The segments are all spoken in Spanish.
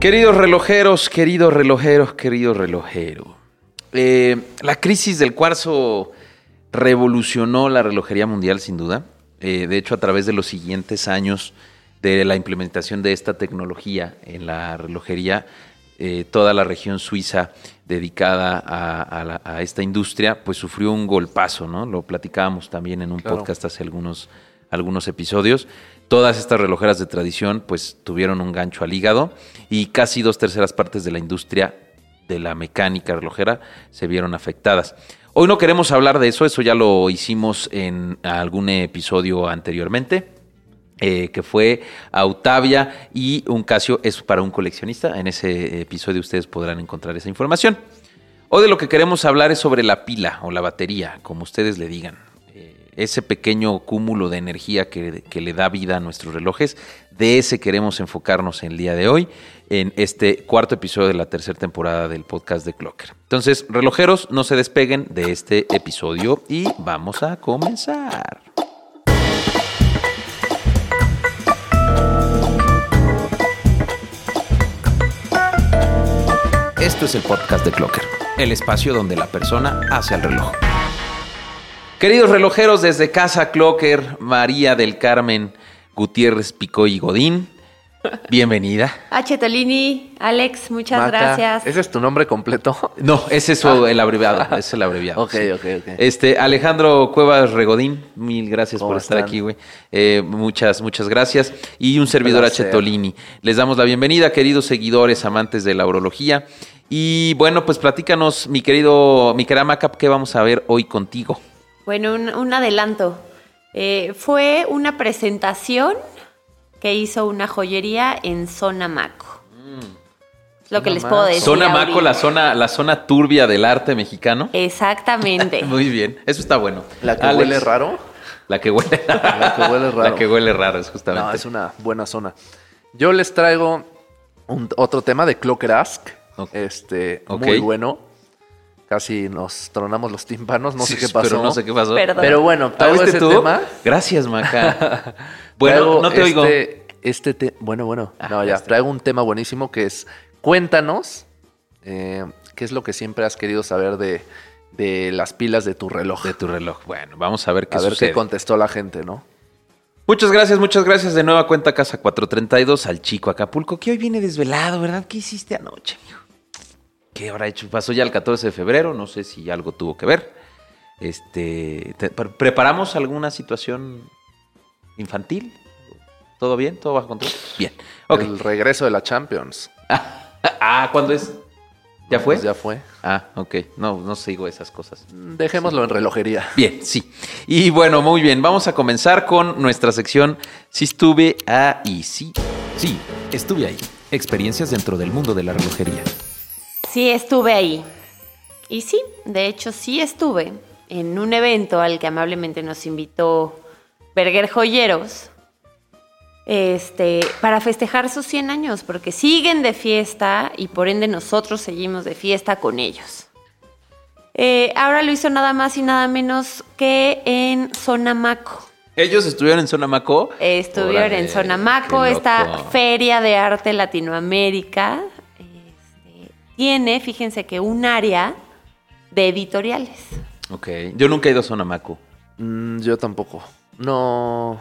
Queridos relojeros, queridos relojeros, querido relojero. Eh, la crisis del cuarzo revolucionó la relojería mundial sin duda. Eh, de hecho, a través de los siguientes años de la implementación de esta tecnología en la relojería, eh, toda la región suiza dedicada a, la- a esta industria, pues sufrió un golpazo, ¿no? Lo platicábamos también en un Claro. podcast hace algunos, algunos episodios. Todas estas relojeras de tradición, pues tuvieron un gancho al hígado y casi dos terceras partes de la industria de la mecánica relojera se vieron afectadas. Hoy no queremos hablar de eso, eso ya lo hicimos en algún episodio anteriormente eh, que fue Autavia y un Casio es para un coleccionista. En ese episodio ustedes podrán encontrar esa información. Hoy de lo que queremos hablar es sobre la pila o la batería, como ustedes le digan. Ese pequeño cúmulo de energía que, que le da vida a nuestros relojes, de ese queremos enfocarnos el día de hoy en este cuarto episodio de la tercera temporada del podcast de Clocker. Entonces, relojeros, no se despeguen de este episodio y vamos a comenzar. Esto es el podcast de Clocker, el espacio donde la persona hace al reloj. Queridos relojeros desde casa Clocker, María del Carmen Gutiérrez Picoy y Godín, bienvenida. H. Tolini, Alex, muchas Maca, gracias. ¿Ese es tu nombre completo? No, ese es su- el abreviado, es el abreviado. Ok, sí. ok, ok. Este, Alejandro Cuevas Regodín, mil gracias ¿Cómo por estar aquí, güey. Eh, muchas, muchas gracias. Y un servidor H. Tolini. Les damos la bienvenida, queridos seguidores, amantes de la urología. Y bueno, pues platícanos, mi querido, mi querida Maca, ¿qué vamos a ver hoy contigo? Bueno, un, un adelanto. Eh, fue una presentación que hizo una joyería en Zona Maco. Es lo que les puedo decir. Zona Maco, la zona, la zona turbia del arte mexicano. Exactamente. Muy bien, eso está bueno. ¿La que Alex, huele raro? La que huele, La que huele raro. La que huele raro, es justamente. No, es una buena zona. Yo les traigo un- otro tema de Clocker Ask. Ok. Este, Ok. muy bueno. Casi nos tronamos los tímpanos, no sé qué pasó. Pero no sé qué pasó. Perdón. Pero bueno, ¿Ah, traigo ese tú? tema. Gracias, Maca. bueno, Traigo no te oigo. este, Este te- bueno, bueno. Ah, no, ya está. Traigo un tema buenísimo que es, cuéntanos eh, qué es lo que siempre has querido saber de, de las pilas de tu reloj. De tu reloj. Bueno, vamos a ver qué a ver sucede. qué contestó la gente, ¿no? Muchas gracias, muchas gracias de nueva cuenta Casa 432 al chico Acapulco, que hoy viene desvelado, ¿verdad? ¿Qué hiciste anoche, amigo? ¿Qué habrá hecho? Pasó ya el 14 de febrero, no sé si algo tuvo que ver. Este, te- pre- ¿Preparamos alguna situación infantil? ¿Todo bien? ¿Todo bajo control? Bien. Ok. El regreso de la Champions. Ah, ¿cuándo es? ¿Ya fue? Pues ya fue. Ah, ok. No, no sigo esas cosas. Dejémoslo en relojería. Bien, sí. Y bueno, muy bien. Vamos a comenzar con nuestra sección Si estuve ahí. Sí, sí, estuve ahí. Experiencias dentro del mundo de la relojería. Sí, estuve ahí. Y sí, de hecho sí estuve en un evento al que amablemente nos invitó Berger Joyeros este, para festejar sus 100 años, porque siguen de fiesta y por ende nosotros seguimos de fiesta con ellos. Eh, ahora lo hizo nada más y nada menos que en Sonamaco. ¿Ellos estuvieron en Zona Maco? Estuvieron Órale, en Sonamaco, esta feria de arte Latinoamérica. Tiene, fíjense que un área de editoriales. Ok. Yo nunca he ido a Zona Maco. Mm, yo tampoco. No.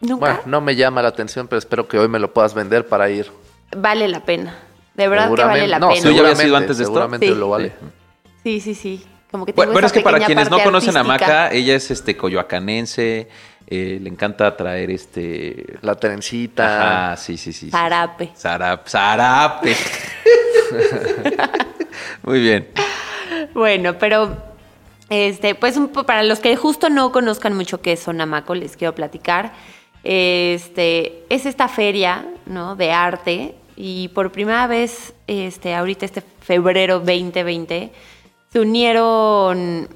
¿Nunca? Bueno, no me llama la atención, pero espero que hoy me lo puedas vender para ir. Vale la pena. De verdad que vale la no, pena. ¿Tú ya habías seguramente, ido antes de esto? Seguramente Sí. lo vale. Sí, sí, sí. Como que Bueno, tengo bueno, esa es que para quienes no conocen a artística. Maca, ella es este coyoacanense, eh, le encanta traer este... La trencita. Ajá, sí, sí, sí. sí. Zarape. Zarap, zarape. Muy bien. Bueno, pero este, pues un para los que justo no conozcan mucho qué es Sonamaco, les quiero platicar. Este, es esta feria, ¿no? De arte y por primera vez, este, ahorita este febrero 2020 se unieron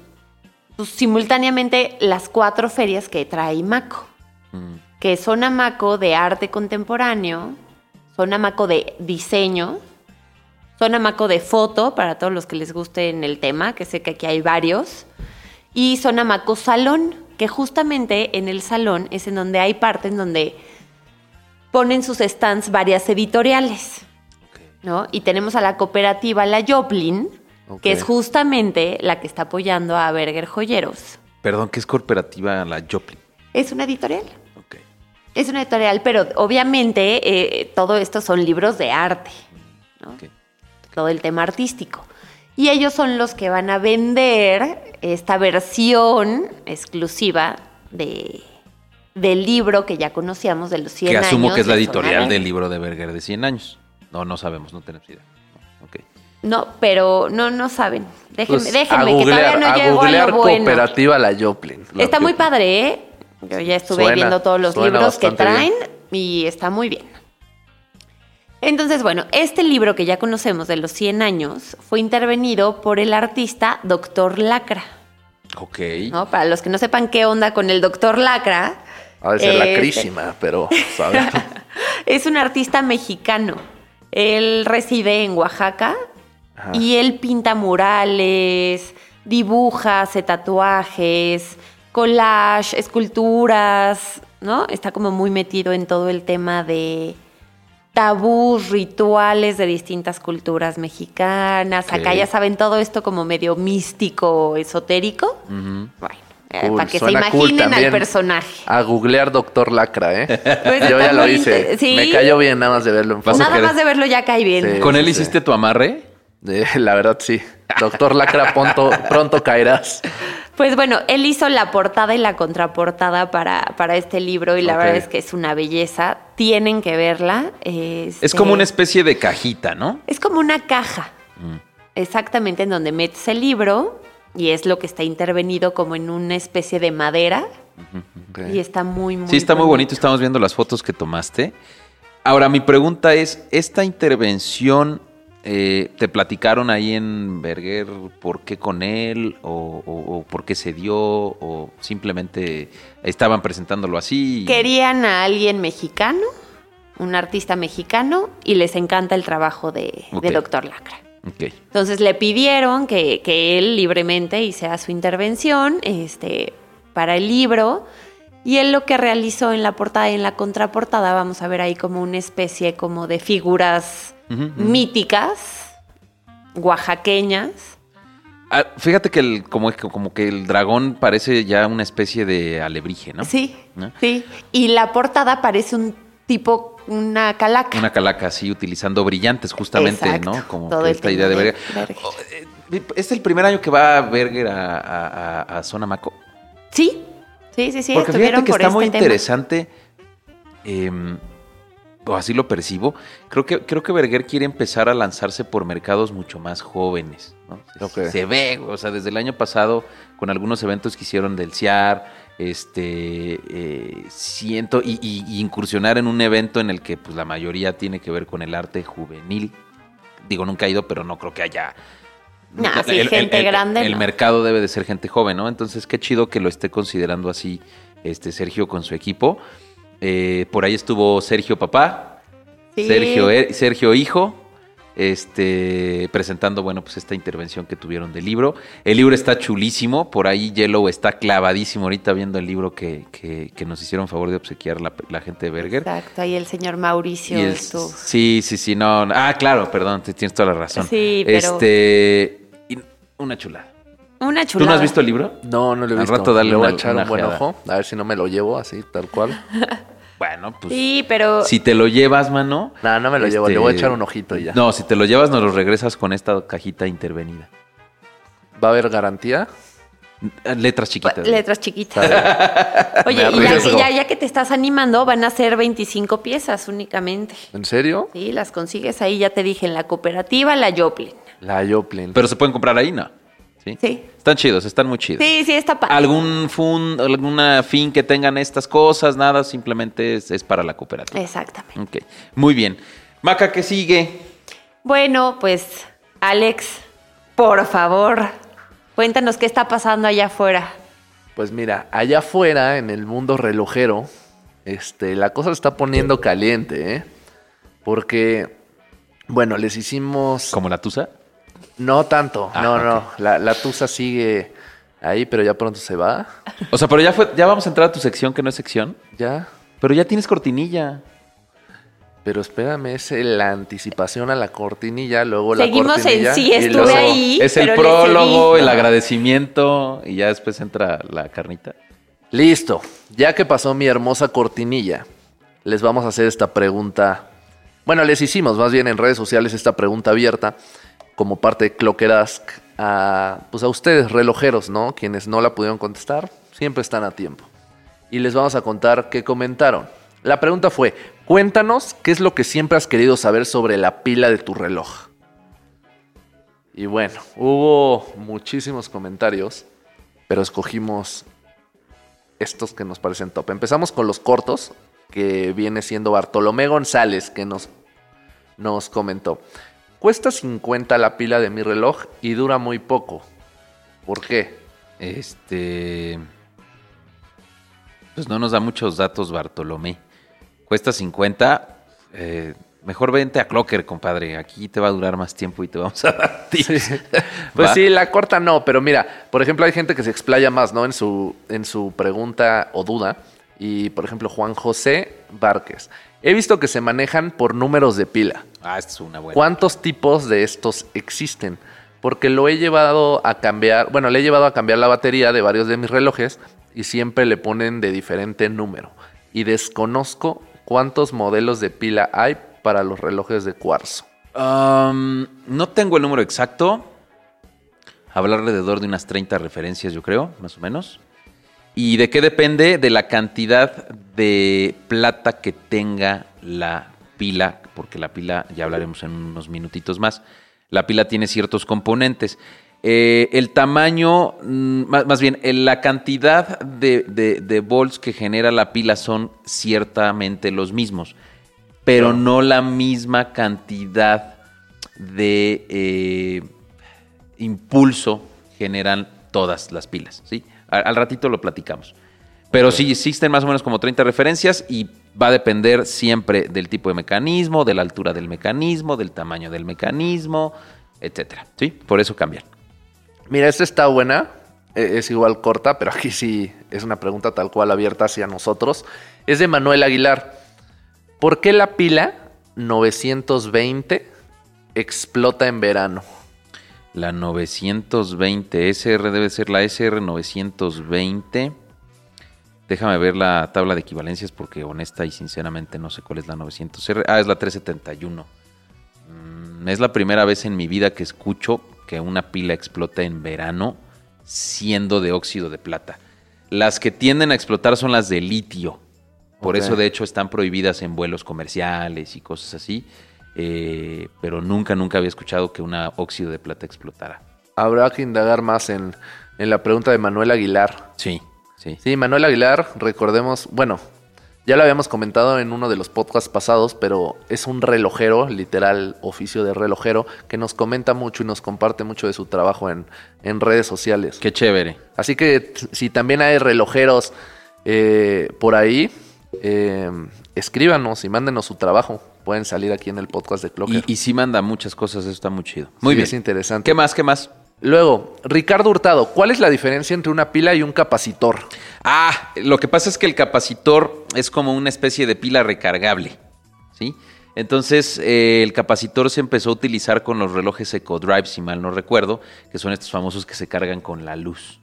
pues, simultáneamente las cuatro ferias que trae Maco, Mm. que son Sonamaco de arte contemporáneo, Sonamaco de diseño, Sonamaco de foto, para todos los que les guste en el tema, que sé que aquí hay varios, y Sonamaco Salón, que justamente en el salón es en donde hay partes en donde ponen sus stands varias editoriales. ¿no? Y tenemos a la cooperativa La Joplin, que es justamente la que está apoyando a Berger Joyeros. Perdón, ¿qué es cooperativa la Joplin? Es una editorial. Es una editorial, pero obviamente eh, todo esto son libros de arte, ¿no? Todo el tema artístico. Y ellos son los que van a vender esta versión exclusiva de, del libro que ya conocíamos de los 100 Que años. asumo que es la editorial del libro de Berger de 100 años. No, no sabemos, no tenemos idea. No, pero no, no saben. Déjenme, Pues, déjenme a que googlear, todavía no a llego a googlear lo bueno. cooperativa La Joplin. La Está muy Joplin. padre, ¿eh? Yo ya estuve Suena, viendo todos los libros que traen bien. y está muy bien. Entonces, bueno, este libro que ya conocemos de los 100 años fue intervenido por el artista Doctor Lacra. Ok. ¿no? Para los que no sepan qué onda con el Doctor Lacra. Ser la este, crísima, pero, ¿sabes? Es un artista mexicano. Él reside en Oaxaca Ajá. y él pinta murales, dibuja, hace tatuajes, collage, esculturas, ¿no? Está como muy metido en todo el tema de tabús, rituales de distintas culturas mexicanas. Acá ya saben todo esto como medio místico, esotérico. Bueno, eh, Cool, para que se cool imaginen al personaje. A googlear Doctor Lacra, ¿eh? Pues Yo ya lo hice. ¿sí? Me cayó bien nada más de verlo. Nada querer- más de verlo ya cae bien. Sí. ¿Con él sí. hiciste tu amarre? Eh, La verdad, sí. Doctor Lacra, pronto, pronto caerás. Pues bueno, él hizo la portada y la contraportada para, para este libro y la verdad es que es una belleza. Tienen que verla. Es Este, como una especie de cajita, ¿no? Es como una caja, Mm. exactamente en donde metes el libro y es lo que está intervenido como en una especie de madera y está muy, muy Sí, está muy bonito. Estamos viendo las fotos que tomaste. Ahora, mi pregunta es, ¿esta intervención eh, te platicaron ahí en Berger por qué con él o, o- o por qué se dio o simplemente estaban presentándolo así? Querían a alguien mexicano, un artista mexicano y les encanta el trabajo de, de Ok. Doctor Lacra. Ok. Entonces le pidieron que, que él libremente hiciera su intervención este, para el libro. Y él lo que realizó en la portada y en la contraportada, vamos a ver ahí como una especie como de figuras Ujú, ujú. míticas, oaxaqueñas. Ah, fíjate que el, como, como que el dragón parece ya una especie de alebrije, ¿no? Sí, ¿No? sí. Y la portada parece un tipo, una calaca. Una calaca así utilizando brillantes justamente, Exacto, ¿no? Como todo que esta idea de Berger. Berger. Oh, eh, ¿Es el primer año que va Berger a, a, a- a Sonamaco? Sí, sí, sí, sí. Porque fíjate que por está este muy tema. interesante, em, o así lo percibo. Creo que, creo que Berger quiere empezar a lanzarse por mercados mucho más jóvenes. ¿no? Se- ve, o sea, desde el año pasado, con algunos eventos que hicieron del CIAR, este, eh, siento, y, y- y incursionar en un evento en el que pues, la mayoría tiene que ver con el arte juvenil. Digo, nunca he ido, pero no creo que haya... No, sí, gente grande, El no. mercado debe de ser gente joven, ¿no? Entonces, qué chido que lo esté considerando así este Sergio con su equipo. Eh, por ahí estuvo Sergio Papá, Sí. Sergio, eh, Sergio Hijo, este, presentando, bueno, pues esta intervención que tuvieron del libro. El libro está chulísimo, por ahí Yellow está clavadísimo ahorita viendo el libro que, que- que nos hicieron favor de obsequiar la, la gente de Berger. Exacto, ahí el señor Mauricio el- sí, sí, sí, no, no. Ah, claro, perdón, tienes toda la razón. Sí, pero- Este, una chulada. Una ¿Tú chulada. no has visto el libro? No, no lo he Al visto. rato dale Le voy a una- echar un buen ojo. A ver si no me lo llevo así, tal cual. Bueno, pues Sí, pero si te lo llevas, mano. No, no me lo llevo. Le voy a echar un ojito y ya. No, si te lo llevas, nos lo regresas con esta cajita intervenida. ¿Va a haber garantía? Letras chiquitas. letras chiquitas. Oye, y ya, ya, ya que te estás animando, van a ser 25 piezas únicamente. ¿En serio? Sí, las consigues ahí, ya te dije, en la cooperativa La Joplin. La Joplin. Pero se pueden comprar ahí, ¿no? Sí. Sí. Están chidos, están muy chidos. Sí, sí, está padre. ¿Algún fun, alguna fin que tengan estas cosas? Nada, simplemente es, es para la cooperativa. Exactamente. Ok, muy bien. Maca, ¿qué sigue? Bueno, pues, Alex, por favor, cuéntanos qué está pasando allá afuera. Pues mira, allá afuera, en el mundo relojero, este, la cosa se está poniendo caliente, ¿eh? Porque, bueno, les hicimos... ¿Como la tusa? No tanto, Ah, no, no. La, la tusa sigue ahí, pero ya pronto se va. O sea, pero ya fue, ya vamos a entrar a tu sección que no es sección. Ya. Pero ya tienes cortinilla. Pero espérame, es la anticipación a la cortinilla, luego la Seguimos en cortinilla. sí, estuve ahí. es el prólogo, el agradecimiento y ya después entra la carnita. Listo, ya que pasó mi hermosa cortinilla, les vamos a hacer esta pregunta. Bueno, les hicimos más bien en redes sociales esta pregunta abierta como parte de Clocker Ask a, pues a ustedes, relojeros, ¿no? Quienes no la pudieron contestar, siempre están a tiempo. Y les vamos a contar qué comentaron. La pregunta fue, cuéntanos qué es lo que siempre has querido saber sobre la pila de tu reloj. Y bueno, hubo muchísimos comentarios, pero escogimos estos que nos parecen top. Empezamos con los cortos, que viene siendo Bartolomé González, que nos, nos comentó. Cuesta 50 la pila de mi reloj y dura muy poco. ¿Por qué? Este. Pues no nos da muchos datos, Bartolomé. Cuesta 50. eh, mejor vente a Clocker, compadre. Aquí te va a durar más tiempo y te vamos a dar tips. Pues ¿Va? sí, la corta no, pero mira, por ejemplo, hay gente que se explaya más, ¿no? En su, en su pregunta o duda. Y, por ejemplo, Juan José Várquez. He visto que se manejan por números de pila. Ah, esta es una buena. ¿Cuántos tipos de estos existen? Porque lo he llevado a cambiar, bueno, le he llevado a cambiar la batería de varios de mis relojes y siempre le ponen de diferente número. Y desconozco cuántos modelos de pila hay para los relojes de cuarzo. Um, no tengo el número exacto. Hablar alrededor de unas 30 referencias, yo creo, más o menos. ¿Y de qué depende? De la cantidad de plata que tenga la pila, porque la pila, ya hablaremos en unos minutitos más, la pila tiene ciertos componentes. Eh, el tamaño, mm, más, más bien, eh, la cantidad de, de- de volts que genera la pila son ciertamente los mismos, pero no la misma cantidad de eh, impulso generan todas las pilas, ¿sí? Al, al ratito lo platicamos. Pero sí existen más o menos como 30 referencias y va a depender siempre del tipo de mecanismo, de la altura del mecanismo, del tamaño del mecanismo, etcétera, ¿sí? Por eso cambian. Mira, esta está buena. e- Es igual corta, pero aquí sí es una pregunta tal cual abierta hacia nosotros. Es de Manuel Aguilar. ¿Por qué la pila 920 explota en verano? La 920 SR debe ser la SR 920. Déjame ver la tabla de equivalencias porque honesta y sinceramente no sé cuál es la 900R. Ah, es la 371. Mm, es la primera vez en mi vida que escucho que una pila explota en verano siendo de óxido de plata. Las que tienden a explotar son las de litio. Por eso, de hecho, están prohibidas en vuelos comerciales y cosas así. Eh, pero nunca, nunca había escuchado que una óxido de plata explotara. Habrá que indagar más en, en la pregunta de Manuel Aguilar. Sí, sí. Sí, Manuel Aguilar, recordemos, bueno, ya lo habíamos comentado en uno de los podcasts pasados, pero es un relojero, literal oficio de relojero, que nos comenta mucho y nos comparte mucho de su trabajo en, en redes sociales. Qué chévere. Así que si también hay relojeros eh, por ahí, eh, escríbanos y mándenos su trabajo. Pueden salir aquí en el podcast de Clocker. Y, y sí manda muchas cosas, eso está muy chido. Muy Sí, bien. Es interesante. ¿Qué más? ¿Qué más? Luego, Ricardo Hurtado, ¿cuál es la diferencia entre una pila y un capacitor? Ah, lo que pasa es que el capacitor es como una especie de pila recargable, ¿sí? Entonces, eh, el capacitor se empezó a utilizar con los relojes EcoDrive, si mal no recuerdo, que son estos famosos que se cargan con la luz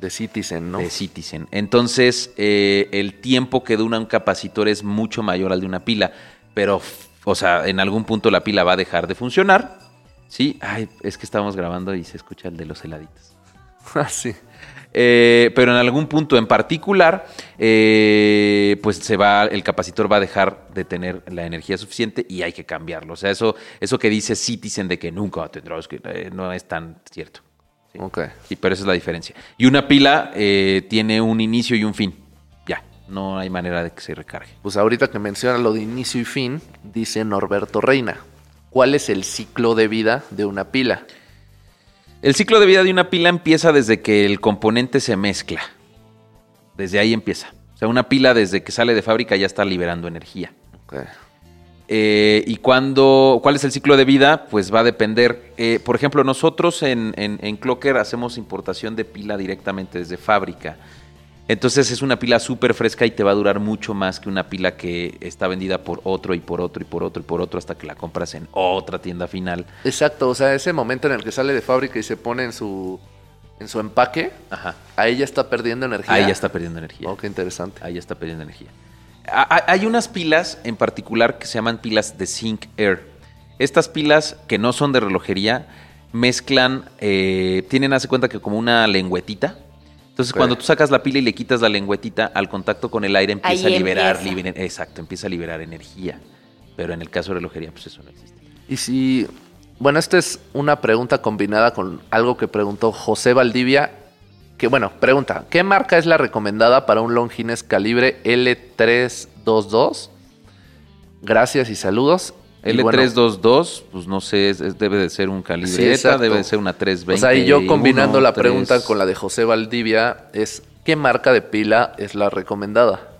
De Citizen, ¿no? de Citizen. Entonces, eh, el tiempo que dura un capacitor es mucho mayor al de una pila, pero, o sea, en algún punto la pila va a dejar de funcionar, ¿sí? Ay, es que estábamos grabando y se escucha el de los heladitos. Ah, sí. Eh, pero en algún punto en particular, eh, pues se va, el capacitor va a dejar de tener la energía suficiente y hay que cambiarlo. O sea, eso, eso que dice Citizen de que nunca tendrás que eh, no es tan cierto. Sí. Ok. Sí, pero esa es la diferencia. Y una pila eh, tiene un inicio y un fin. Ya, no hay manera de que se recargue. Pues ahorita que menciona lo de inicio y fin, dice Norberto Reina. ¿Cuál es el ciclo de vida de una pila? El ciclo de vida de una pila empieza desde que el componente se mezcla. Desde ahí empieza. O sea, una pila desde que sale de fábrica ya está liberando energía. Eh, y cuando, ¿cuál es el ciclo de vida? Pues va a depender. Eh, por ejemplo, nosotros en, en, en Clocker hacemos importación de pila directamente desde fábrica. Entonces es una pila súper fresca y te va a durar mucho más que una pila que está vendida por otro y por otro y por otro y por otro hasta que la compras en otra tienda final. Exacto, o sea, ese momento en el que sale de fábrica y se pone en su en su empaque, Ajá. ahí ya está perdiendo energía. Ahí ya está perdiendo energía. Oh, qué interesante. Ahí ya está perdiendo energía. Hay unas pilas en particular que se llaman pilas de Sync Air. Estas pilas que no son de relojería mezclan, eh, tienen, hace cuenta que como una lengüetita. Entonces, cuando tú sacas la pila y le quitas la lengüetita, al contacto con el aire empieza Ahí a liberar, empieza. exacto, empieza a liberar energía. Pero en el caso de relojería, pues eso no existe. Y si, bueno, esta es una pregunta combinada con algo que preguntó José Valdivia, que bueno, pregunta, ¿qué marca es la recomendada para un Longines calibre L322? Gracias y saludos. Y bueno, L322, pues no sé, es- es- debe de ser un calibre Sí, ETA, exacto. debe de ser una 320. o sea, y yo combinando la 3. pregunta con la de José Valdivia, es ¿qué marca de pila es la recomendada?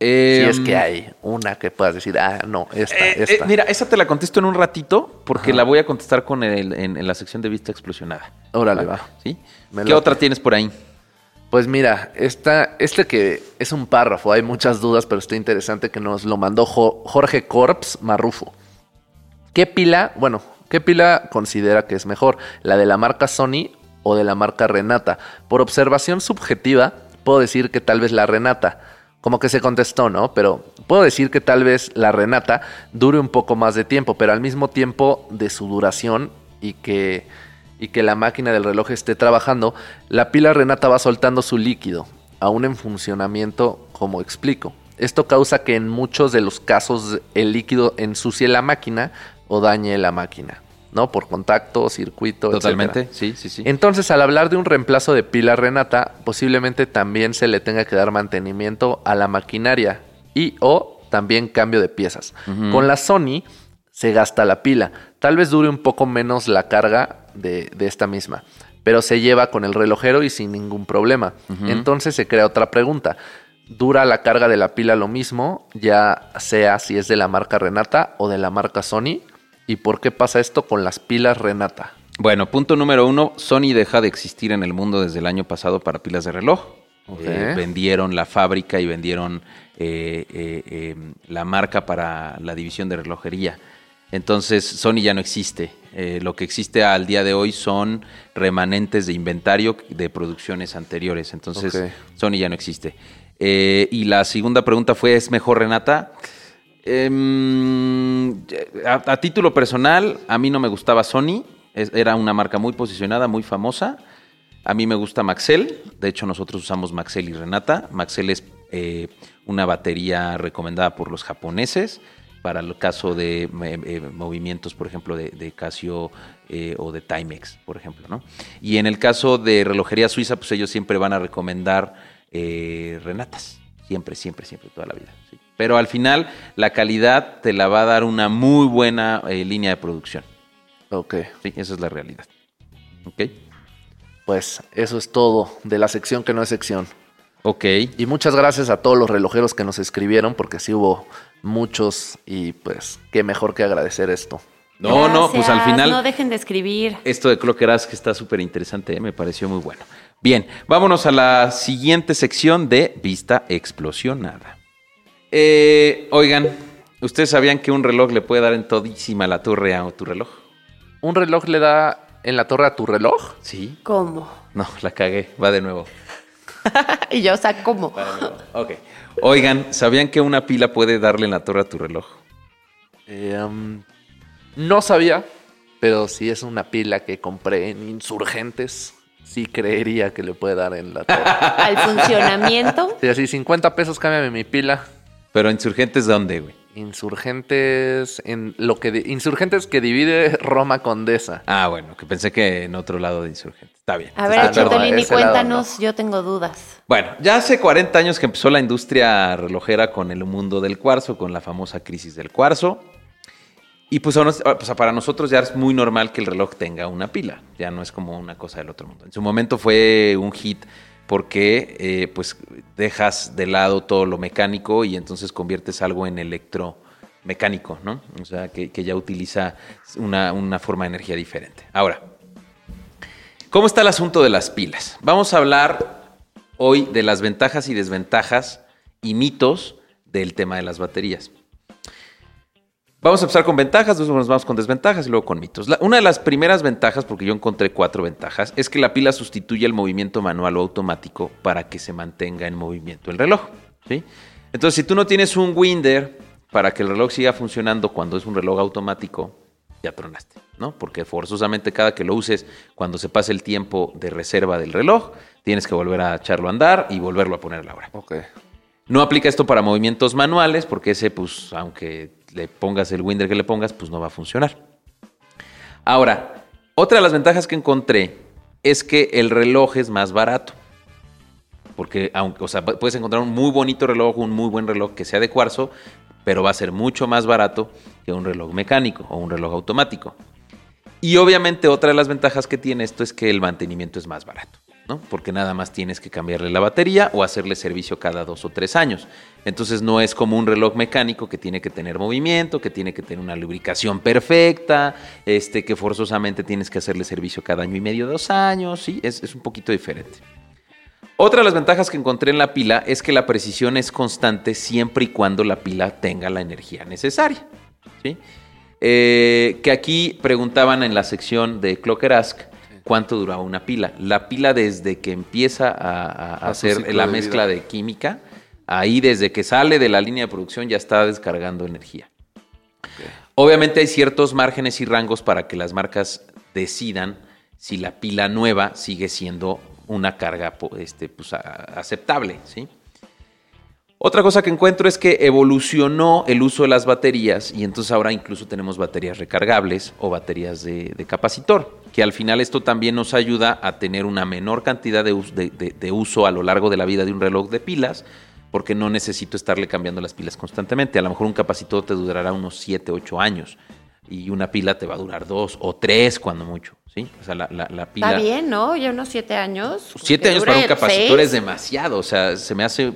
Eh, si es que hay una que puedas decir, ah, no, esta, Eh, eh, esta. mira, esa te la contesto en un ratito porque Ajá. la voy a contestar con el- en, en la sección de vista explosionada. Órale, va. ¿Sí? Me ¿Qué late. otra tienes por ahí? Pues mira, esta, este que es un párrafo, hay muchas dudas, pero está interesante que nos lo mandó Jo- Jorge Corps Marrufo. ¿Qué pila, bueno, qué pila considera que es mejor? ¿La de la marca Sony o de la marca Renata? Por observación subjetiva, puedo decir que tal vez la Renata, como que se contestó, ¿no? Pero puedo decir que tal vez la Renata dure un poco más de tiempo, pero al mismo tiempo de su duración y que, y que la máquina del reloj esté trabajando, la pila Renata va soltando su líquido, aún en funcionamiento, como explico. Esto causa que en muchos de los casos el líquido ensucie la máquina o dañe la máquina, ¿no? Por contacto, circuito, Totalmente, etcétera. sí, sí, sí. Entonces, al hablar de un reemplazo de pila Renata, posiblemente también se le tenga que dar mantenimiento a la maquinaria y o también cambio de piezas. Con la Sony se gasta la pila. Tal vez dure un poco menos la carga de, de esta misma, pero se lleva con el relojero y sin ningún problema. Entonces se crea otra pregunta. ¿Dura la carga de la pila lo mismo, ya sea si es de la marca Renata o de la marca Sony? ¿Y por qué pasa esto con las pilas Renata? Bueno, punto número uno, Sony deja de existir en el mundo desde el año pasado para pilas de reloj. Eh, vendieron la fábrica y vendieron eh, eh, eh, la marca para la división de relojería. Entonces, Sony ya no existe. Eh, lo que existe al día de hoy son remanentes de inventario de producciones anteriores. Entonces. Sony ya no existe. Eh, y la segunda pregunta fue, ¿es mejor Renata? Em, a, a título personal, a mí no me gustaba Sony. Es- era una marca muy posicionada, muy famosa. A mí me gusta Maxell. De hecho, nosotros usamos Maxell y Renata. Maxell es eh, una batería recomendada por los japoneses para el caso de eh, eh, movimientos, por ejemplo, de, de Casio eh, o de Timex, por ejemplo, ¿no? Y en el caso de relojería suiza, pues ellos siempre van a recomendar eh, Renatas. Siempre, siempre, siempre, toda la vida. sí. Pero al final, la calidad te la va a dar una muy buena línea de producción. Ok. Sí, esa es la realidad. ¿Ok? Pues eso es todo de la sección que no es sección. Ok. Y muchas gracias a todos los relojeros que nos escribieron, porque sí hubo muchos y pues qué mejor que agradecer esto. No, no, pues al final... No dejen de escribir. Esto de Clockerask que está súper interesante, ¿eh? me pareció muy bueno. Bien, vámonos a la siguiente sección de Vista Explosionada. Eh, oigan, ¿ustedes sabían que un reloj le puede dar en todísima la torre a tu reloj? ¿Un reloj le da en la torre a tu reloj? Sí. ¿Cómo? No, la cagué, va de nuevo. y yo, o sea, ¿cómo? Va de nuevo. Ok. Oigan, ¿sabían que una pila puede darle en la torre a tu reloj? Eh, um, no sabía, pero si es una pila que compré en Insurgentes, sí creería que le puede dar en la torre. Al funcionamiento. Si así 50 pesos, cámbiame mi pila. Pero insurgentes, ¿dónde, güey? Insurgentes en lo que Insurgentes que divide Roma Condesa. Ah, bueno, que pensé que en otro lado de insurgentes. Está bien. A ver, Ah, Chitolini, cuéntanos, yo tengo dudas. Bueno, ya hace 40 años que empezó la industria relojera con el mundo del cuarzo, con la famosa crisis del cuarzo. Y pues, pues, para nosotros ya es muy normal que el reloj tenga una pila. Ya no es como una cosa del otro mundo. En su momento fue un hit porque eh, pues dejas de lado todo lo mecánico y entonces conviertes algo en electromecánico, ¿no? O sea, que, que ya utiliza una, una forma de energía diferente. Ahora, ¿Cómo está el asunto de las pilas? Vamos a hablar hoy de las ventajas y desventajas y mitos del tema de las baterías. Vamos a empezar con ventajas, después nos vamos con desventajas y luego con mitos. La- una de las primeras ventajas, porque yo encontré cuatro ventajas, es que la pila sustituye el movimiento manual o automático para que se mantenga en movimiento el reloj. ¿sí? Entonces, si tú no tienes un winder para que el reloj siga funcionando cuando es un reloj automático, ya tronaste, ¿no? Porque forzosamente cada que lo uses, cuando se pase el tiempo de reserva del reloj, tienes que volver a echarlo a andar y volverlo a poner a la hora. Ok. No aplica esto para movimientos manuales, porque ese, pues, aunque le pongas el winder que le pongas, pues no va a funcionar. Ahora, otra de las ventajas que encontré es que el reloj es más barato. Porque, aunque, o sea, puedes encontrar un muy bonito reloj, un muy buen reloj que sea de cuarzo, pero va a ser mucho más barato que un reloj mecánico o un reloj automático. Y obviamente otra de las ventajas que tiene esto es que el mantenimiento es más barato, ¿no? Porque nada más tienes que cambiarle la batería o hacerle servicio cada dos o tres años. Entonces no es como un reloj mecánico que tiene que tener movimiento, que tiene que tener una lubricación perfecta, este, que forzosamente tienes que hacerle servicio cada año y medio, dos años, sí, es, es un poquito diferente. Otra de las ventajas que encontré en la pila es que la precisión es constante siempre y cuando la pila tenga la energía necesaria. ¿sí? Eh, que aquí preguntaban en la sección de Clocker Ask cuánto duraba una pila. La pila desde que empieza a, hacer la mezcla vida. de química, ahí desde que sale de la línea de producción ya está descargando energía. Obviamente hay ciertos márgenes y rangos para que las marcas decidan si la pila nueva sigue siendo una carga este, pues, aceptable. Otra cosa que encuentro es que evolucionó el uso de las baterías y entonces ahora incluso tenemos baterías recargables o baterías de, capacitor, que al final esto también nos ayuda a tener una menor cantidad de uso a lo largo de la vida de un reloj de pilas, porque no necesito estarle cambiando las pilas constantemente. A lo mejor un capacitor te durará unos 7, 8 años y una pila te va a durar 2 o 3 cuando mucho, ¿sí? O sea, la, la- la pila... Está bien, ¿no? Ya unos siete años. Siete años para un capacitor seis. es demasiado, o sea, se me hace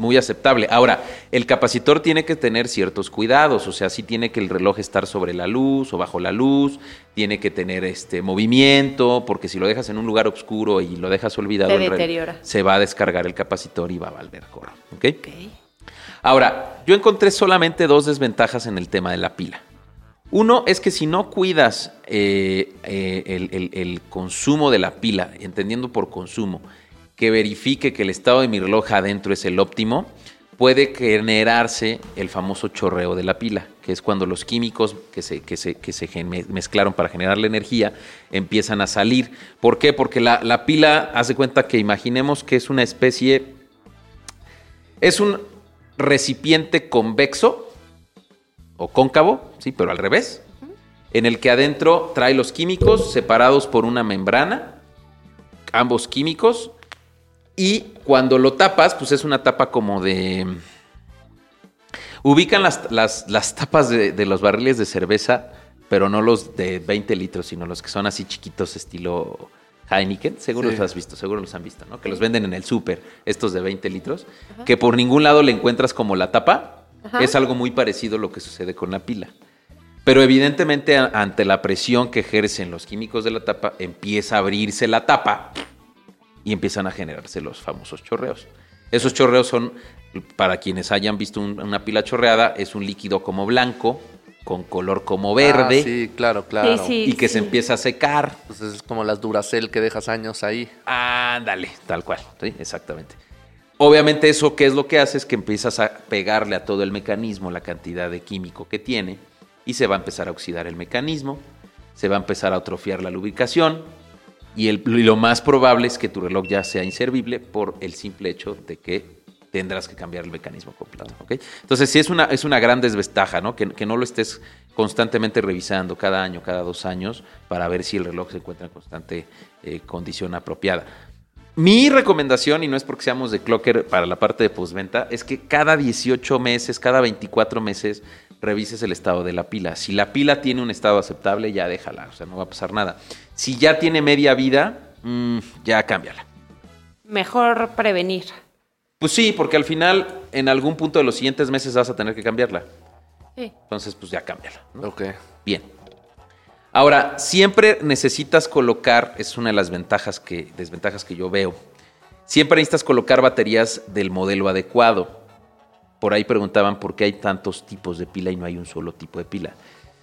muy aceptable. Ahora, el capacitor tiene que tener ciertos cuidados, o sea, sí tiene que el reloj estar sobre la luz o bajo la luz, tiene que tener este movimiento, porque si lo dejas en un lugar oscuro y lo dejas olvidado, Se el reloj, se va a descargar el capacitor y va a valer coro, ¿ok? Ok. Ahora, yo encontré solamente dos desventajas en el tema de la pila. Uno es que si no cuidas eh, eh, el, el- el consumo de la pila, entendiendo por consumo, que verifique que el estado de mi reloj adentro es el óptimo, puede generarse el famoso chorreo de la pila, que es cuando los químicos que se, que se, que se mezclaron para generar la energía empiezan a salir. ¿Por qué? Porque la, la pila, hace cuenta que imaginemos que es una especie es un recipiente convexo o cóncavo, sí, pero al revés, en el que adentro trae los químicos separados por una membrana, ambos químicos, y cuando lo tapas, pues es una tapa como de... Ubican las, las- las tapas de, de los barriles de cerveza, pero no los de 20 litros, sino los que son así chiquitos estilo Heineken. Seguro Sí. los has visto, seguro los han visto, ¿no? Que los venden en el súper, estos de 20 litros, que por ningún lado le encuentras como la tapa. Ajá. Es algo muy parecido a lo que sucede con la pila. Pero evidentemente a- ante la presión que ejercen los químicos de la tapa, empieza a abrirse la tapa y empiezan a generarse los famosos chorreos. Esos chorreos son, para quienes hayan visto un- una pila chorreada, es un líquido como blanco, con color como verde, Ah, sí, claro, claro. Sí, sí. y que se empieza a secar. Pues es como las Duracell que dejas años ahí. Ándale, tal cual, ¿sí? exactamente. Obviamente eso qué es lo que hace es que empiezas a pegarle a todo el mecanismo la cantidad de químico que tiene y se va a empezar a oxidar el mecanismo, se va a empezar a atrofiar la lubricación y, lo más probable es que tu reloj ya sea inservible por el simple hecho de que tendrás que cambiar el mecanismo completo. ¿ok? Entonces sí es una, es una gran desventaja, ¿no? Que, que no lo estés constantemente revisando cada año, cada dos años, para ver si el reloj se encuentra en constante eh, condición apropiada. Mi recomendación, y no es porque seamos de Clocker para la parte de postventa, es que cada 18 meses, cada 24 meses, revises el estado de la pila. Si la pila tiene un estado aceptable, ya déjala, o sea, no va a pasar nada. Si ya tiene media vida, mm, ya cámbiala. Mejor prevenir. Pues sí, porque al final, en algún punto de los siguientes meses vas a tener que cambiarla. Sí. Entonces, pues ya cámbiala. ¿no? Ok. Bien. Ahora, siempre necesitas colocar, es una de las ventajas que, desventajas que yo veo. siempre necesitas colocar baterías del modelo adecuado. Por ahí preguntaban por qué hay tantos tipos de pila y no hay un solo tipo de pila.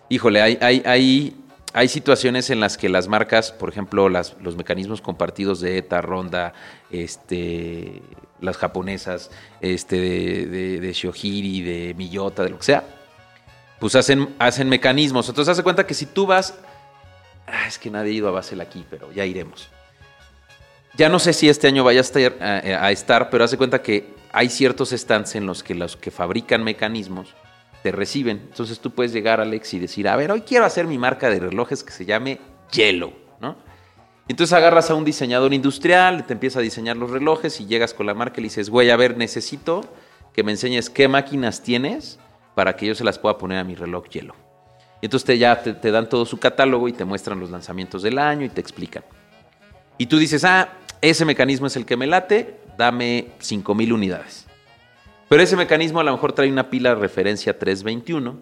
Híjole, hay, hay, hay, hay situaciones en las que las marcas, por ejemplo, las, los mecanismos compartidos de ETA, Ronda, este, las japonesas, este, de, de, de Shohiri, de Miyota, de lo que sea, pues hacen, hacen mecanismos. Entonces, hace cuenta que si tú vas. Ah, es que nadie ha ido a Basel aquí, pero ya iremos. Ya no sé si este año vaya a estar, a, a estar, pero hace cuenta que hay ciertos stands en los que los que fabrican mecanismos te reciben. Entonces tú puedes llegar, Alex, y decir, a ver, hoy quiero hacer mi marca de relojes que se llame Yellow, ¿no? Entonces agarras a un diseñador industrial, te empieza a diseñar los relojes y llegas con la marca y le dices, güey, a ver, necesito que me enseñes qué máquinas tienes para que yo se las pueda poner a mi reloj Yellow. Y entonces te, ya te, te dan todo su catálogo y te muestran los lanzamientos del año y te explican. Y tú dices, ah, ese mecanismo es el que me late, dame 5000 unidades. Pero ese mecanismo a lo mejor trae una pila de referencia 321.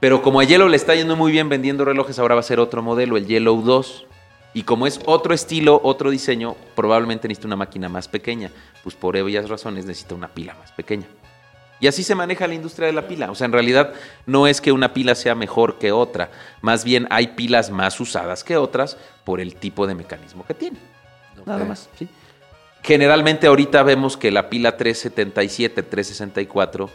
Pero como a Yellow le está yendo muy bien vendiendo relojes, ahora va a ser otro modelo, el Yellow 2. Y como es otro estilo, otro diseño, probablemente necesita una máquina más pequeña. Pues por obvias razones necesita una pila más pequeña. Y así se maneja la industria de la pila. O sea, en realidad no es que una pila sea mejor que otra. Más bien hay pilas más usadas que otras por el tipo de mecanismo que tiene. Nada más. ¿sí? Generalmente ahorita vemos que la pila 377, 364,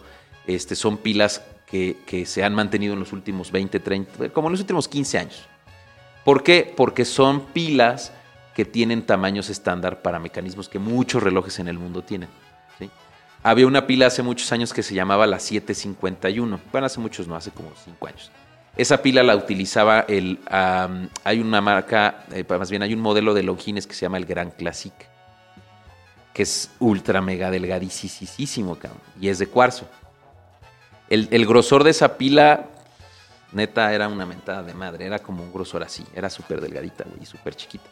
este, son pilas que, que se han mantenido en los últimos 20, 30, como en los últimos 15 años. ¿Por qué? Porque son pilas que tienen tamaños estándar para mecanismos que muchos relojes en el mundo tienen. ¿sí? Había una pila hace muchos años que se llamaba la 751. Bueno, hace muchos no, hace como 5 años. Esa pila la utilizaba el... hay una marca, eh, más bien hay un modelo de Longines que se llama el Gran Classic, que es ultra mega delgadísimo, cabrón, y es de cuarzo. El, el grosor de esa pila, neta, era una mentada de madre, era como un grosor así, era súper delgadita, güey, súper chiquita.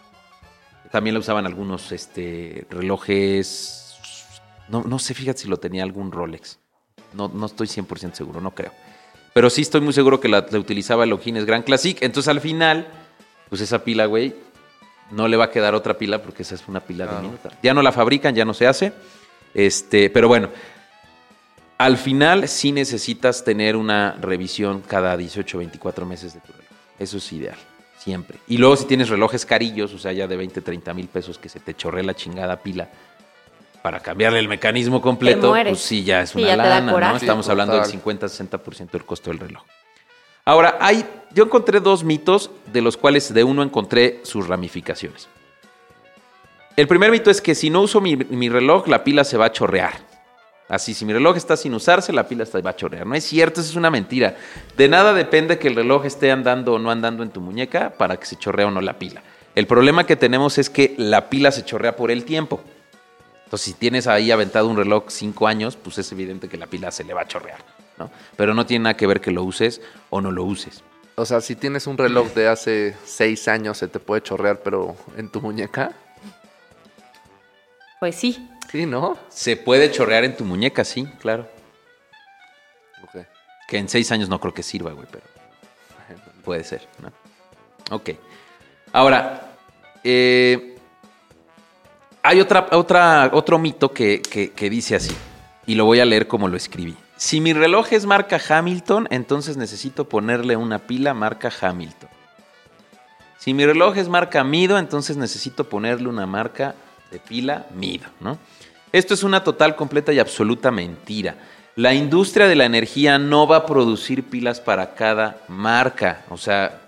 También la usaban algunos este, relojes, no, no sé, fíjate si lo tenía algún Rolex, no, no estoy 100% seguro, no creo. Pero sí estoy muy seguro que la, utilizaba el Longines Grand Classic. Entonces al final, pues esa pila, güey, no le va a quedar otra pila porque esa es una pila Claro. diminuta. Ya no la fabrican, ya no se hace. Este, pero bueno, al final sí necesitas tener una revisión cada 18 o 24 meses de tu reloj. Eso es ideal, siempre. Y luego si tienes relojes carillos, o sea, ya de 20, 30 mil pesos que se te chorre la chingada pila para cambiarle el mecanismo completo, pues sí, ya es Sí, una ya lana, ¿no? Estamos Sí, hablando del total. 50-60% del costo del reloj. Ahora, hay, yo encontré dos mitos, de los cuales de uno encontré sus ramificaciones. El primer mito es que si no uso mi, reloj, la pila se va a chorrear. Así, si mi reloj está sin usarse, la pila se va a chorrear. No es cierto, eso es una mentira. De nada depende que el reloj esté andando o no andando en tu muñeca para que se chorrea o no la pila. El problema que tenemos es que la pila se chorrea por el tiempo. Entonces, si tienes ahí aventado un reloj cinco años, pues es evidente que la pila se le va a chorrear, ¿no? Pero no tiene nada que ver que lo uses o no lo uses. O sea, si tienes un reloj de hace seis años, se te puede chorrear, pero en tu muñeca, Pues sí. sí, ¿no? Se puede chorrear en tu muñeca, sí, claro. Ok. Que en seis años no creo que sirva, güey, pero puede ser, ¿no? Ok. Ahora, eh, hay otra, otra, otro mito que, que- que dice así, y lo voy a leer como lo escribí. Si mi reloj es marca Hamilton, entonces necesito ponerle una pila marca Hamilton. Si mi reloj es marca Mido, entonces necesito ponerle una marca de pila Mido, ¿no? Esto es una total, completa y absoluta mentira. La industria de la energía no va a producir pilas para cada marca. O sea,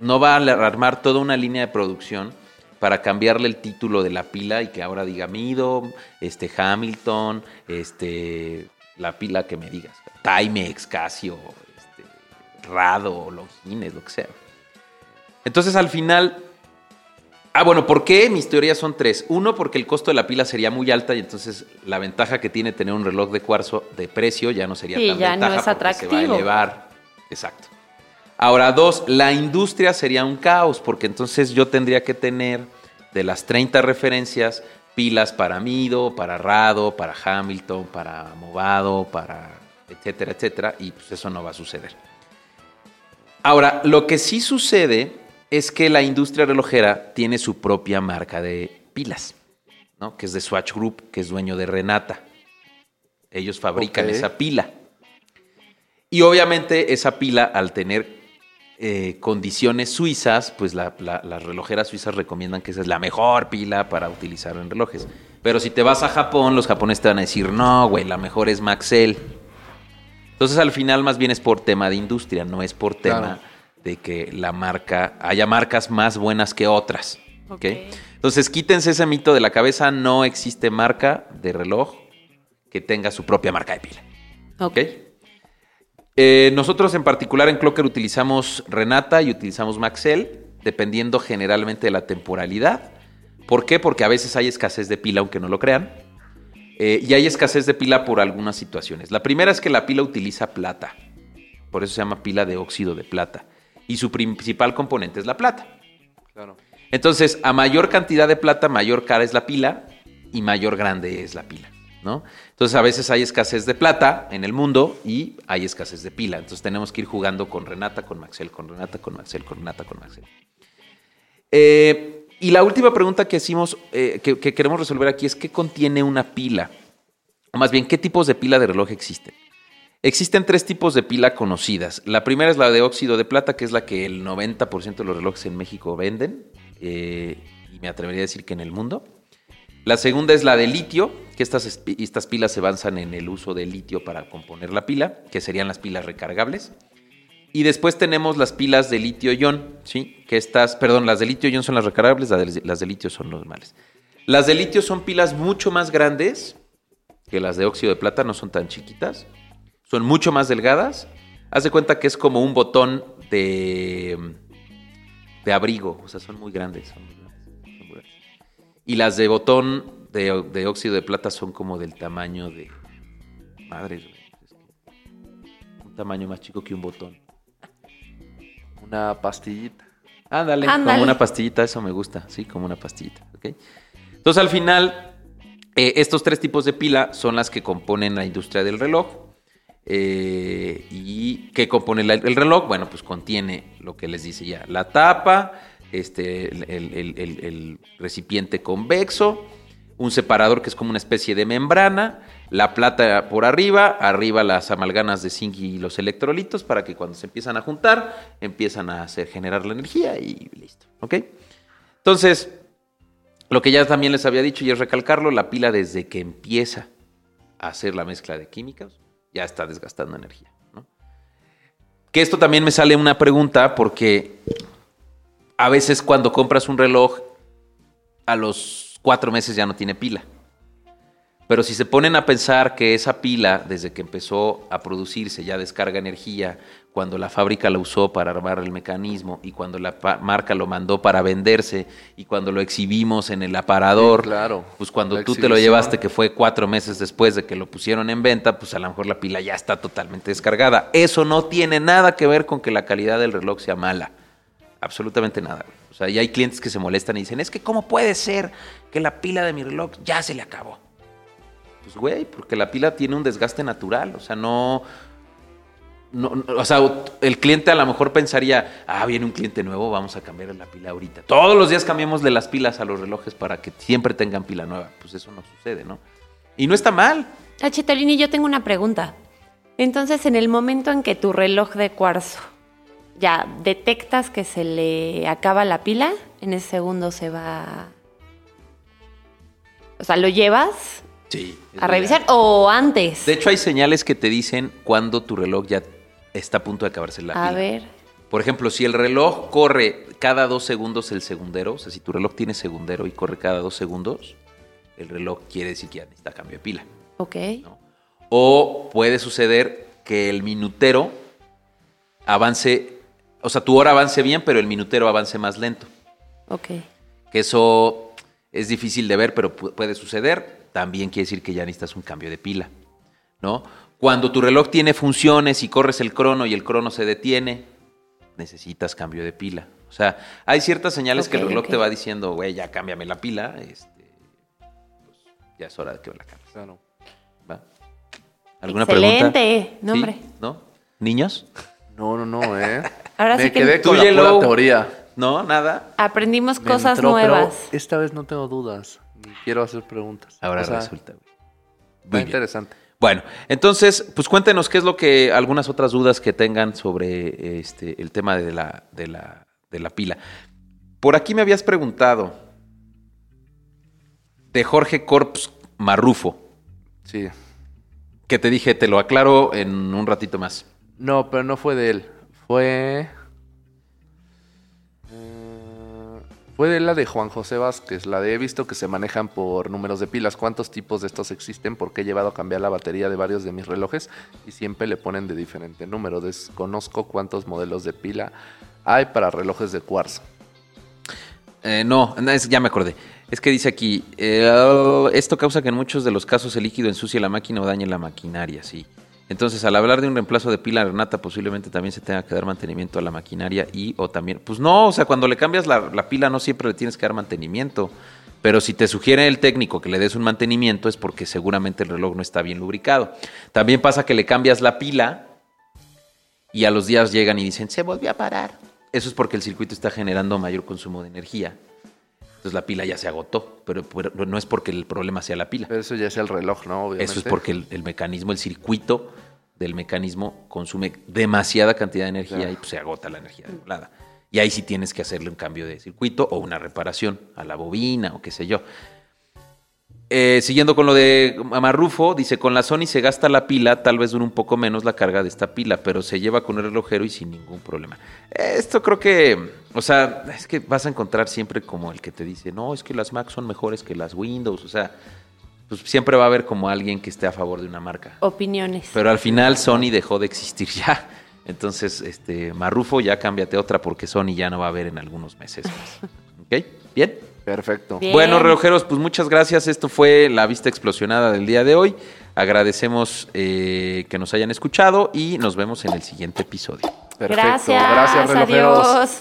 no va a armar toda una línea de producción para cambiarle el título de la pila y que ahora diga Mido, este Hamilton, este la pila que me digas, Timex, Casio, este, Rado, Longines, lo que sea. Entonces al final Ah, bueno, ¿por qué? Mis teorías son tres. Uno, porque el costo de la pila sería muy alta y entonces la ventaja que tiene tener un reloj de cuarzo de precio ya no sería Sí, tan ya no es porque se va a atractivo. elevar. Exacto. Ahora, dos, la industria sería un caos porque entonces yo tendría que tener de las 30 referencias pilas para Mido, para Rado, para Hamilton, para Movado, para etcétera, etcétera, y pues eso no va a suceder. Ahora, lo que sí sucede es que la industria relojera tiene su propia marca de pilas. ¿no? que es de Swatch Group, que es dueño de Renata. Ellos fabrican esa pila. Y obviamente esa pila, al tener eh, condiciones suizas, pues la- la- las relojeras suizas recomiendan que esa es la mejor pila para utilizar en relojes. Pero si te vas a Japón, los japoneses te van a decir, no, güey, la mejor es Maxell. Entonces al final más bien es por tema de industria, no es por tema Claro. de que la marca, haya marcas más buenas que otras. ¿ok? Ok. Entonces quítense ese mito de la cabeza, no existe marca de reloj que tenga su propia marca de pila. ¿ok? Eh, nosotros en particular en Clocker utilizamos Renata y utilizamos Maxell, dependiendo generalmente de la temporalidad. ¿Por qué? Porque a veces hay escasez de pila, aunque no lo crean. Eh, y hay escasez de pila por algunas situaciones. La primera es que la pila utiliza plata. Por eso se llama pila de óxido de plata. Y su principal componente es la plata. Claro. Entonces, a mayor cantidad de plata, mayor cara es la pila y mayor grande es la pila, Entonces, a veces hay escasez de plata en el mundo y hay escasez de pila. Entonces, tenemos que ir jugando con Renata, con Maxell, con Renata, con Maxell, con Renata, con Maxell. Eh, y la última pregunta que hicimos, eh, que, que queremos resolver aquí es ¿qué contiene una pila? O más bien, ¿qué tipos de pila de reloj existen? Existen tres tipos de pila conocidas. La primera es la de óxido de plata, que es la que el 90% de los relojes en México venden, eh, y me atrevería a decir que en el mundo. La segunda es la de litio, que estas, estas pilas se basan en el uso de litio para componer la pila, que serían las pilas recargables. Y después tenemos las pilas de litio-ion, ¿sí? Que estas, perdón, las de litio-ion son las recargables, las de, las de litio son normales. Las de litio son pilas mucho más grandes que las de óxido de plata, no son tan chiquitas. Son mucho más delgadas. Haz de cuenta que es como un botón de, de abrigo, o sea, son muy grandes. son muy grandes, son muy grandes. Y las de botón de, de óxido de plata son como del tamaño de... Madre, un tamaño más chico que un botón. Una pastillita. Ándale, Ándale. como una pastillita, eso me gusta, sí, como una pastillita, ¿ok? Entonces al final, eh, estos tres tipos de pila son las que componen la industria del reloj. Eh, ¿Y qué compone el reloj? Bueno, pues contiene lo que les dice ya, la tapa, este, el recipiente convexo, un separador que es como una especie de membrana, la plata por arriba, arriba las amalgamas de zinc y los electrolitos para que cuando se empiezan a juntar, empiezan a hacer, generar la energía y listo, ¿ok? Entonces, lo que ya también les había dicho y es recalcarlo, la pila desde que empieza a hacer la mezcla de químicos, ya está desgastando energía. Que esto también me sale una pregunta porque a veces cuando compras un reloj, a los cuatro meses ya no tiene pila. Pero si se ponen a pensar que esa pila, desde que empezó a producirse, ya descarga energía, cuando la fábrica la usó para armar el mecanismo y cuando la marca lo mandó para venderse y cuando lo exhibimos en el aparador, Sí, claro. pues cuando tú te lo llevaste, que fue cuatro meses después de que lo pusieron en venta, pues a lo mejor la pila ya está totalmente descargada. Eso no tiene nada que ver con que la calidad del reloj sea mala. Absolutamente nada. O sea, y hay clientes que se molestan y dicen, es que ¿cómo puede ser que la pila de mi reloj ya se le acabó? Pues, güey, porque la pila tiene un desgaste natural. O sea, no... no- o sea, el cliente a lo mejor pensaría, ah, viene un cliente nuevo, vamos a cambiar la pila ahorita. Todos los días cambiamos de las pilas a los relojes para que siempre tengan pila nueva. Pues eso no sucede, ¿no? Y no está mal. Ah, Chitolini, yo tengo una pregunta. Entonces, en el momento en que tu reloj de cuarzo ya detectas que se le acaba la pila, en ese segundo se va. O sea, ¿lo llevas Sí. a revisar o antes? De hecho, hay señales que te dicen cuando tu reloj ya está a punto de acabarse la a pila. ver. Por ejemplo, si el reloj corre cada dos segundos el segundero, o sea, si tu reloj tiene segundero y corre cada dos segundos, el reloj quiere decir que ya necesita cambio de pila. Ok. ¿no? O puede suceder que el minutero avance, o sea, tu hora avance bien, pero el minutero avance más lento. Ok. Que eso es difícil de ver, pero pu- puede suceder. También quiere decir que ya necesitas un cambio de pila, ¿no? Cuando tu reloj tiene funciones y corres el crono y el crono se detiene, necesitas cambio de pila. O sea, hay ciertas señales que el reloj te va diciendo, güey, ya cámbiame la pila, este, pues ya es hora de que me la cambies. Claro. ¿va? ¿Alguna pregunta? Excelente. No, ¿Sí? hombre. ¿No? ¿Niños? No, no, no, ¿eh? Ahora Me sí que quedé con la Yellow. pura teoría. ¿No? ¿Nada? aprendimos Me cosas entró, pero nuevas. esta vez no tengo dudas. ni quiero hacer preguntas. Ahora O sea, resulta, Muy bien. interesante. Bueno, entonces, pues cuéntenos qué es lo que, algunas otras dudas que tengan sobre este, el tema de la, de la, de la pila. Por aquí me habías preguntado de Jorge Corps Marrufo, Sí. que te dije, te lo aclaro en un ratito más. No, pero no fue de él. Fue. Fue de la de Juan José Vázquez, la de he visto que se manejan por números de pilas. ¿Cuántos tipos de estos existen? Porque he llevado a cambiar la batería de varios de mis relojes y siempre le ponen de diferente número. Desconozco cuántos modelos de pila hay para relojes de cuarzo. Eh, no, no, es- ya me acordé. Es que dice aquí, eh, esto causa que en muchos de los casos el líquido ensucie la máquina o dañe la maquinaria, sí. Entonces, al hablar de un reemplazo de pila Renata, posiblemente también se tenga que dar mantenimiento a la maquinaria y o también, pues no, o sea, cuando le cambias la, la pila no siempre le tienes que dar mantenimiento. Pero si te sugiere el técnico que le des un mantenimiento es porque seguramente el reloj no está bien lubricado. También pasa que le cambias la pila y a los días llegan y dicen, se volvió a parar. Eso es porque el circuito está generando mayor consumo de energía. Entonces la pila ya se agotó, pero, pero no es porque el problema sea la pila. Pero eso ya es el reloj, ¿no? Obviamente. Eso es porque el, el mecanismo, el circuito del mecanismo consume demasiada cantidad de energía Claro. y pues, se agota la energía de volada. Y ahí sí tienes que hacerle un cambio de circuito o una reparación a la bobina o qué sé yo. Eh, siguiendo con lo de Marrufo, dice, con la Sony se gasta la pila, tal vez dure un poco menos la carga de esta pila, pero se lleva con el relojero y sin ningún problema. Esto creo que, o sea, es que vas a encontrar siempre como el que te dice, no, es que las Mac son mejores que las Windows, o sea, pues siempre va a haber como alguien que esté a favor de una marca. Opiniones. Pero al final Sony dejó de existir ya. Entonces, este, Marrufo, ya cámbiate otra porque Sony ya no va a haber en algunos meses. ¿Ok? ¿Bien? Perfecto. Bien. Bueno, relojeros, pues muchas gracias. Esto fue la vista explosionada del día de hoy. Agradecemos eh, que nos hayan escuchado y nos vemos en el siguiente episodio. Perfecto. Gracias, Gracias, relojeros. adiós.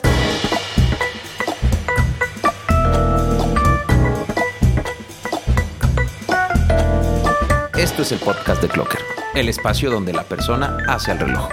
Esto es el podcast de Clocker, el espacio donde la persona hace al reloj.